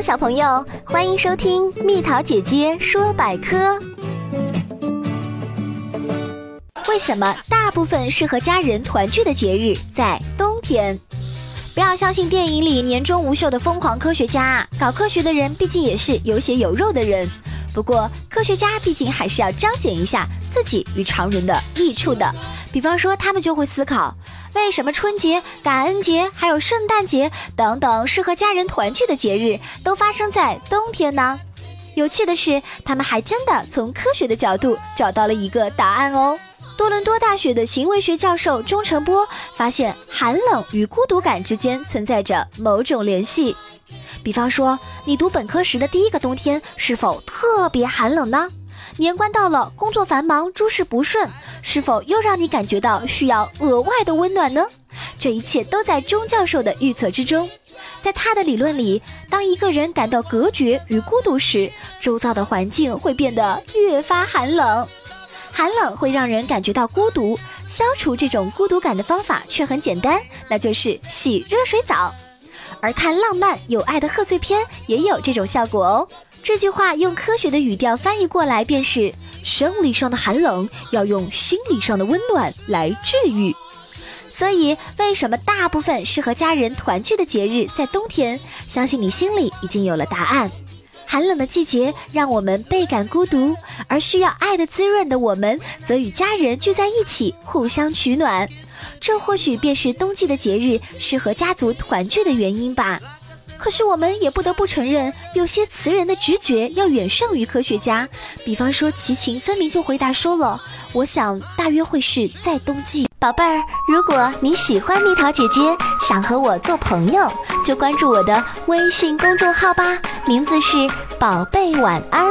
小朋友，欢迎收听蜜桃姐姐说百科。为什么大部分适合家人团聚的节日在冬天？不要相信电影里年终无休的疯狂科学家啊，搞科学的人毕竟也是有血有肉的人。不过，科学家毕竟还是要彰显一下自己与常人的益处的。比方说，他们就会思考。为什么春节、感恩节还有圣诞节等等适合家人团聚的节日都发生在冬天呢？有趣的是，他们还真的从科学的角度找到了一个答案哦。多伦多大学的行为学教授钟成波发现，寒冷与孤独感之间存在着某种联系。比方说，你读本科时的第一个冬天是否特别寒冷呢？年关到了，工作繁忙，诸事不顺。是否又让你感觉到需要额外的温暖呢？这一切都在钟教授的预测之中。在他的理论里，当一个人感到隔绝与孤独时，周遭的环境会变得越发寒冷。寒冷会让人感觉到孤独，消除这种孤独感的方法却很简单，那就是洗热水澡。而看浪漫有爱的贺岁片也有这种效果哦。这句话用科学的语调翻译过来便是。生理上的寒冷要用心理上的温暖来治愈，所以为什么大部分适合家人团聚的节日在冬天？相信你心里已经有了答案。寒冷的季节让我们倍感孤独，而需要爱的滋润的我们，则与家人聚在一起，互相取暖。这或许便是冬季的节日适合家族团聚的原因吧。可是我们也不得不承认，有些词人的直觉要远胜于科学家。比方说，齐秦分明就回答说了：“我想大约会是在冬季。”宝贝儿，如果你喜欢蜜桃姐姐，想和我做朋友，就关注我的微信公众号吧，名字是“宝贝晚安”。